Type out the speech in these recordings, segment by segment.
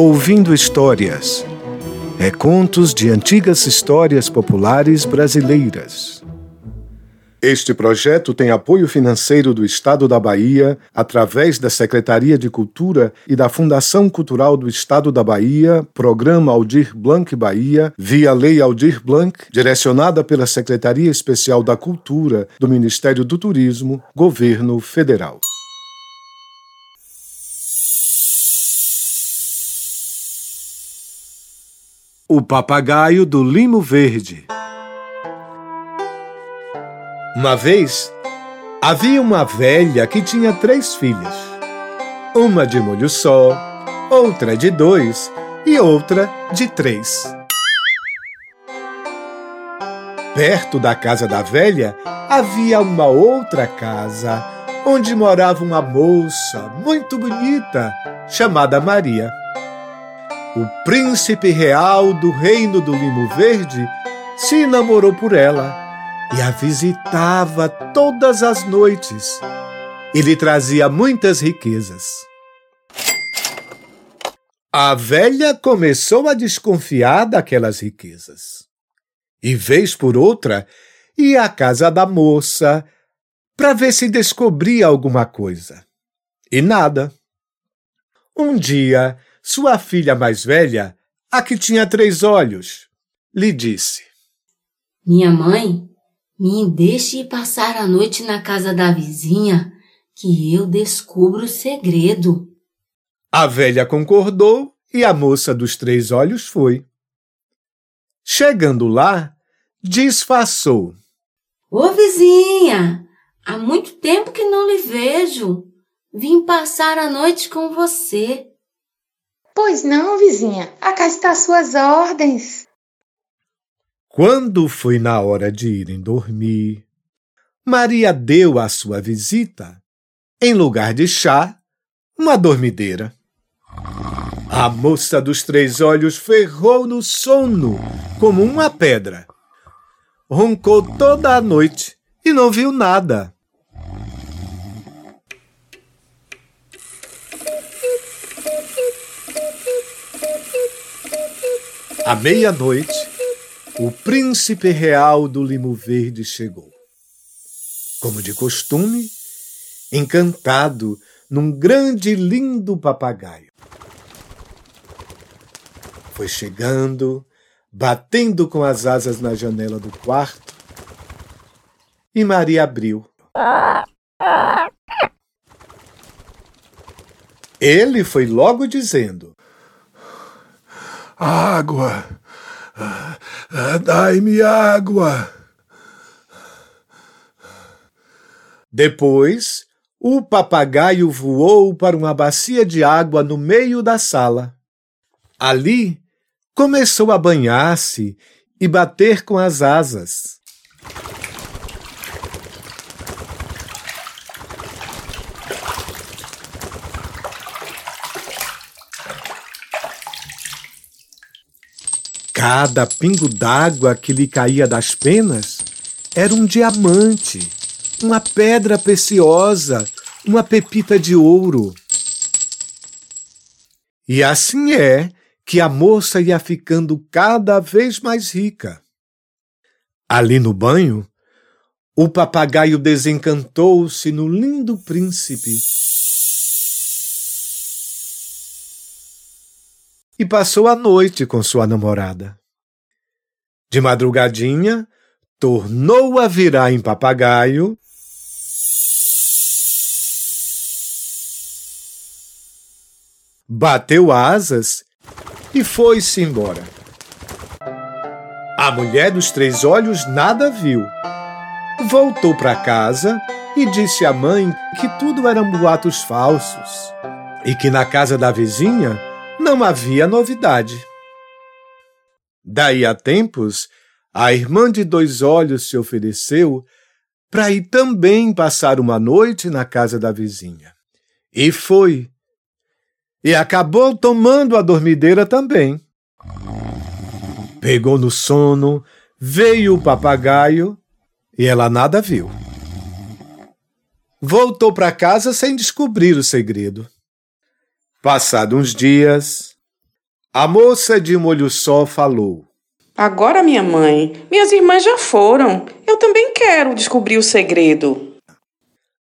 Ouvindo Histórias. É contos de antigas histórias populares brasileiras. Este projeto tem apoio financeiro do Estado da Bahia, através da Secretaria de Cultura e da Fundação Cultural do Estado da Bahia, Programa Aldir Blanc Bahia, via Lei Aldir Blanc, direcionada pela Secretaria Especial da Cultura do Ministério do Turismo, Governo Federal. O Papagaio do Limo Verde Uma vez, havia uma velha que tinha três filhas. Uma de molho só, outra de dois e outra de três. Perto da casa da velha havia uma outra casa, onde morava uma moça muito bonita, chamada Maria. O príncipe real do reino do Limo Verde se namorou por ela e a visitava todas as noites e lhe trazia muitas riquezas. A velha começou a desconfiar daquelas riquezas. E, vez por outra, ia à casa da moça para ver se descobria alguma coisa. E nada. Um dia, sua filha mais velha, a que tinha três olhos, lhe disse: Minha mãe, me deixe passar a noite na casa da vizinha, que eu descubro o segredo. A velha concordou e a moça dos três olhos foi. Chegando lá, disfarçou. Ô vizinha, há muito tempo que não lhe vejo. Vim passar a noite com você. Pois não, vizinha, a casa está suas ordens. Quando foi na hora de irem dormir, Maria deu à sua visita, em lugar de chá, uma dormideira. A moça dos três olhos ferrou no sono como uma pedra. Roncou toda a noite e não viu nada. À meia-noite, o príncipe real do Limo Verde chegou. Como de costume, encantado num grande e lindo papagaio. Foi chegando, batendo com as asas na janela do quarto, e Maria abriu. Ele foi logo dizendo: Água! Dai-me água! Depois, o papagaio voou para uma bacia de água no meio da sala. Ali, começou a banhar-se e bater com as asas. Cada pingo d'água que lhe caía das penas era um diamante, uma pedra preciosa, uma pepita de ouro. E assim é que a moça ia ficando cada vez mais rica. Ali no banho, o papagaio desencantou-se no lindo príncipe e passou a noite com sua namorada. De madrugadinha, tornou a virar em papagaio. Bateu asas e foi-se embora. A mulher dos três olhos nada viu. Voltou para casa e disse à mãe que tudo eram boatos falsos e que na casa da vizinha não havia novidade. Daí a tempos, a irmã de dois olhos se ofereceu para ir também passar uma noite na casa da vizinha. E foi. E acabou tomando a dormideira também. Pegou no sono, veio o papagaio e ela nada viu. Voltou para casa sem descobrir o segredo. Passado uns dias, A moça de molho só falou. Agora, minha mãe, minhas irmãs já foram. Eu também quero descobrir o segredo.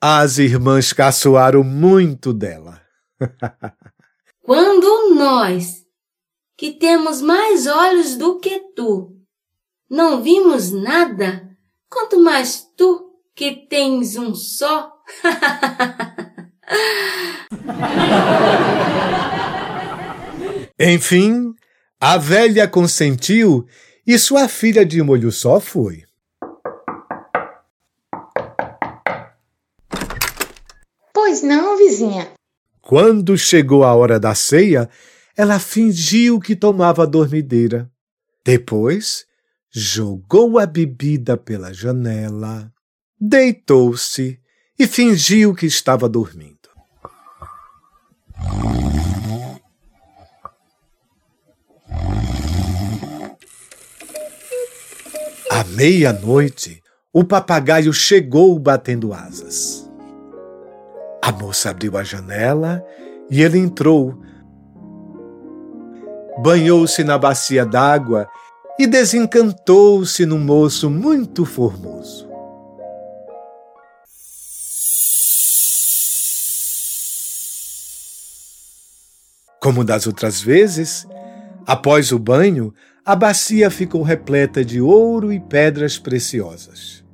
As irmãs caçoaram muito dela. Quando nós, que temos mais olhos do que tu, não vimos nada, quanto mais tu, que tens um só. Enfim, a velha consentiu e sua filha de molho só foi. Pois não, vizinha. Quando chegou a hora da ceia, ela fingiu que tomava dormideira. Depois, jogou a bebida pela janela, deitou-se e fingiu que estava dormindo. Meia-noite, o papagaio chegou batendo asas. A moça abriu a janela e ele entrou. Banhou-se na bacia d'água e desencantou-se num moço muito formoso. Como das outras vezes, após o banho, a bacia ficou repleta de ouro e pedras preciosas.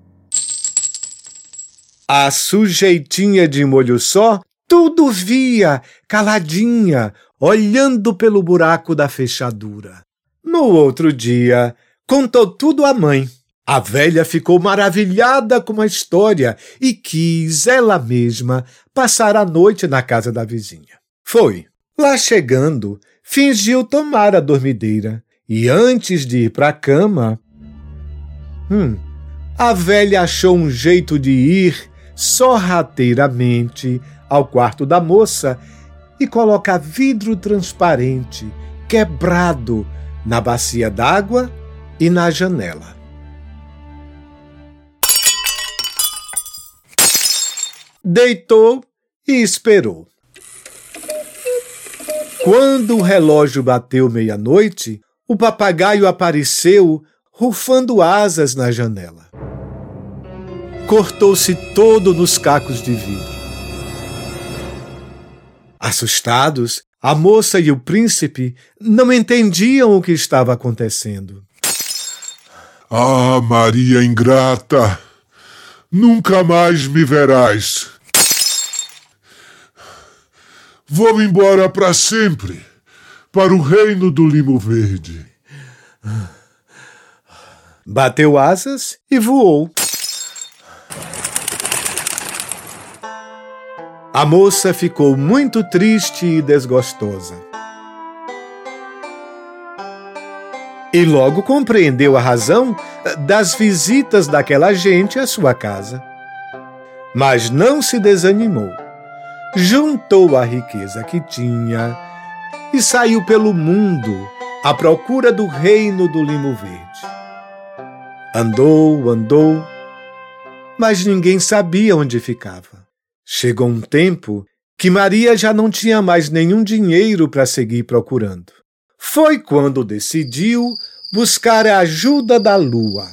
A sujeitinha de molho só tudo via, caladinha, olhando pelo buraco da fechadura. No outro dia, contou tudo à mãe. A velha ficou maravilhada com a história e quis, ela mesma, passar a noite na casa da vizinha. Foi. Lá chegando, fingiu tomar a dormideira e antes de ir para a cama, hum, a velha achou um jeito de ir sorrateiramente ao quarto da moça e colocar vidro transparente quebrado na bacia d'água e na janela. Deitou e esperou. Quando o relógio bateu meia-noite, o papagaio apareceu rufando asas na janela. Cortou-se todo nos cacos de vidro. Assustados, a moça e o príncipe não entendiam o que estava acontecendo. Ah, Maria ingrata! Nunca mais me verás. Vou embora para sempre para o reino do limo verde. Bateu asas e voou. A moça ficou muito triste e desgostosa. E logo compreendeu a razão das visitas daquela gente à sua casa. Mas não se desanimou. Juntou a riqueza que tinha e saiu pelo mundo à procura do reino do limo verde. Andou, andou, mas ninguém sabia onde ficava. Chegou um tempo que Maria já não tinha mais nenhum dinheiro para seguir procurando. Foi quando decidiu buscar a ajuda da lua.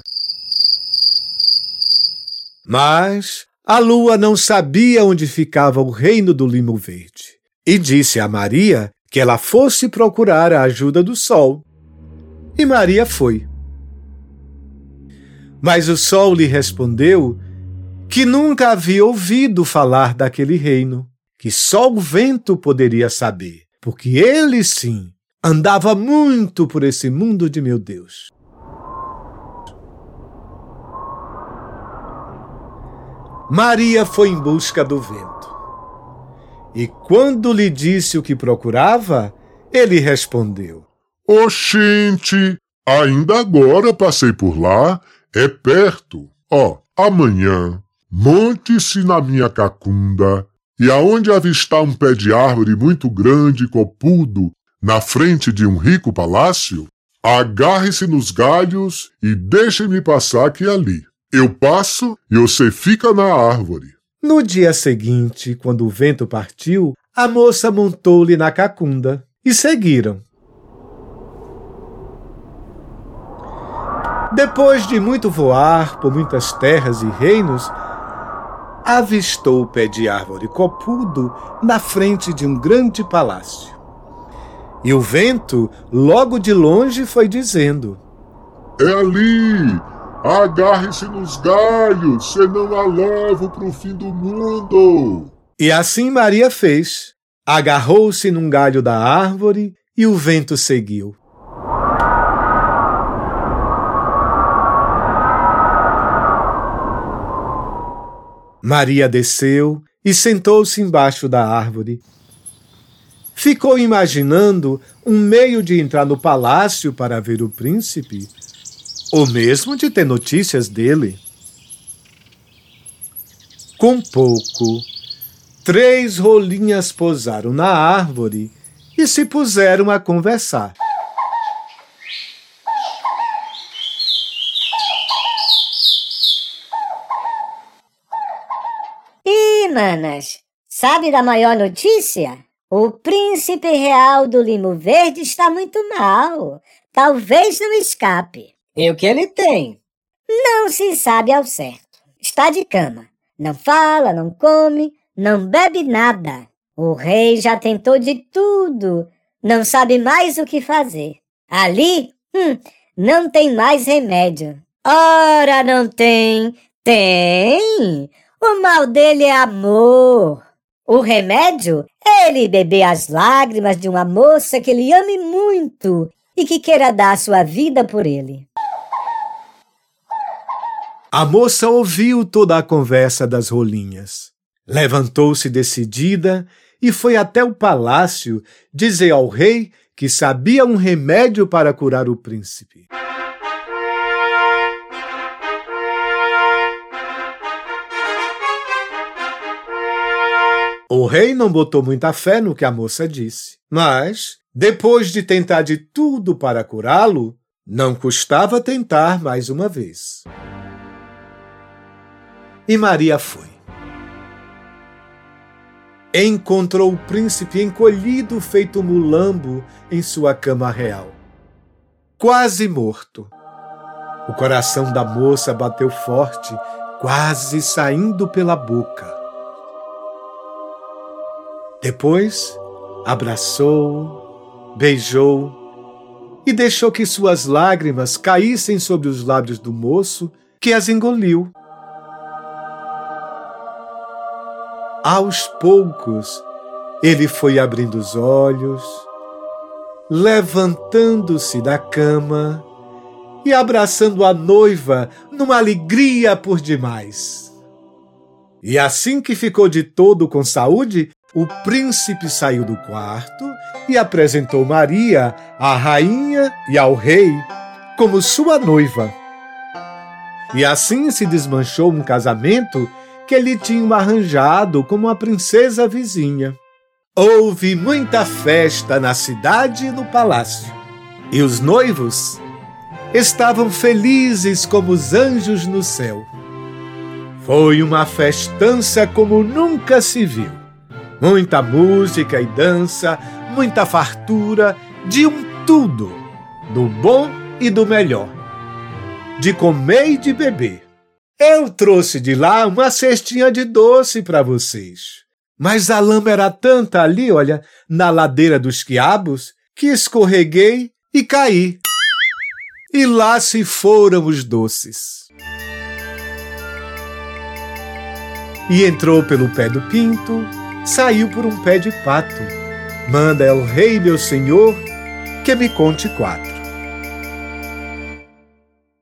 Mas a lua não sabia onde ficava o reino do limo verde e disse a Maria que ela fosse procurar a ajuda do sol. E Maria foi. Mas o sol lhe respondeu que nunca havia ouvido falar daquele reino, que só o vento poderia saber, porque ele sim andava muito por esse mundo de meu Deus. Maria foi em busca do vento. E quando lhe disse o que procurava, ele respondeu: Oxente, ainda agora passei por lá, é perto. Ó, oh, amanhã, monte-se na minha cacunda, e aonde avistar um pé de árvore muito grande e copudo, na frente de um rico palácio, agarre-se nos galhos e deixe-me passar aqui ali. Eu passo e você fica na árvore. No dia seguinte, quando o vento partiu, a moça montou-lhe na cacunda e seguiram. Depois de muito voar por muitas terras e reinos, avistou o pé de árvore copudo na frente de um grande palácio. E o vento, logo de longe, foi dizendo: É ali! Agarre-se nos galhos, senão a levo para o fim do mundo! E assim Maria fez. Agarrou-se num galho da árvore e o vento seguiu. Maria desceu e sentou-se embaixo da árvore. Ficou imaginando um meio de entrar no palácio para ver o príncipe, ou mesmo de ter notícias dele. Com pouco, três rolinhas pousaram na árvore e se puseram a conversar. manas, sabe da maior notícia? O príncipe real do Limo Verde está muito mal. Talvez não escape. E o que ele tem? Não se sabe ao certo. Está de cama. Não fala, não come, não bebe nada. O rei já tentou de tudo. Não sabe mais o que fazer. Ali, hum, não tem mais remédio. Ora, não tem. Tem! O mal dele é amor. O remédio é ele beber as lágrimas de uma moça que ele ame muito e que queira dar sua vida por ele. A moça ouviu toda a conversa das rolinhas. Levantou-se decidida e foi até o palácio dizer ao rei que sabia um remédio para curar o príncipe. O rei não botou muita fé no que a moça disse, mas, depois de tentar de tudo para curá-lo, não custava tentar mais uma vez. E Maria foi. Encontrou o príncipe encolhido feito mulambo em sua cama real, quase morto. O coração da moça bateu forte, quase saindo pela boca. Depois, abraçou, beijou e deixou que suas lágrimas caíssem sobre os lábios do moço, que as engoliu. Aos poucos, ele foi abrindo os olhos, levantando-se da cama e abraçando a noiva numa alegria por demais. E assim que ficou de todo com saúde, o príncipe saiu do quarto e apresentou Maria à rainha e ao rei como sua noiva. E assim se desmanchou um casamento que ele tinha arranjado com uma princesa vizinha. Houve muita festa na cidade e no palácio, e os noivos estavam felizes como os anjos no céu. Foi uma festança como nunca se viu. Muita música e dança, muita fartura, de um tudo, do bom e do melhor, de comer e de beber. Eu trouxe de lá uma cestinha de doce para vocês. Mas a lama era tanta ali, olha, na ladeira dos quiabos, que escorreguei e caí. E lá se foram os doces. E entrou pelo pé do pinto, saiu por um pé de pato. Manda el rei, meu senhor, que me conte quatro.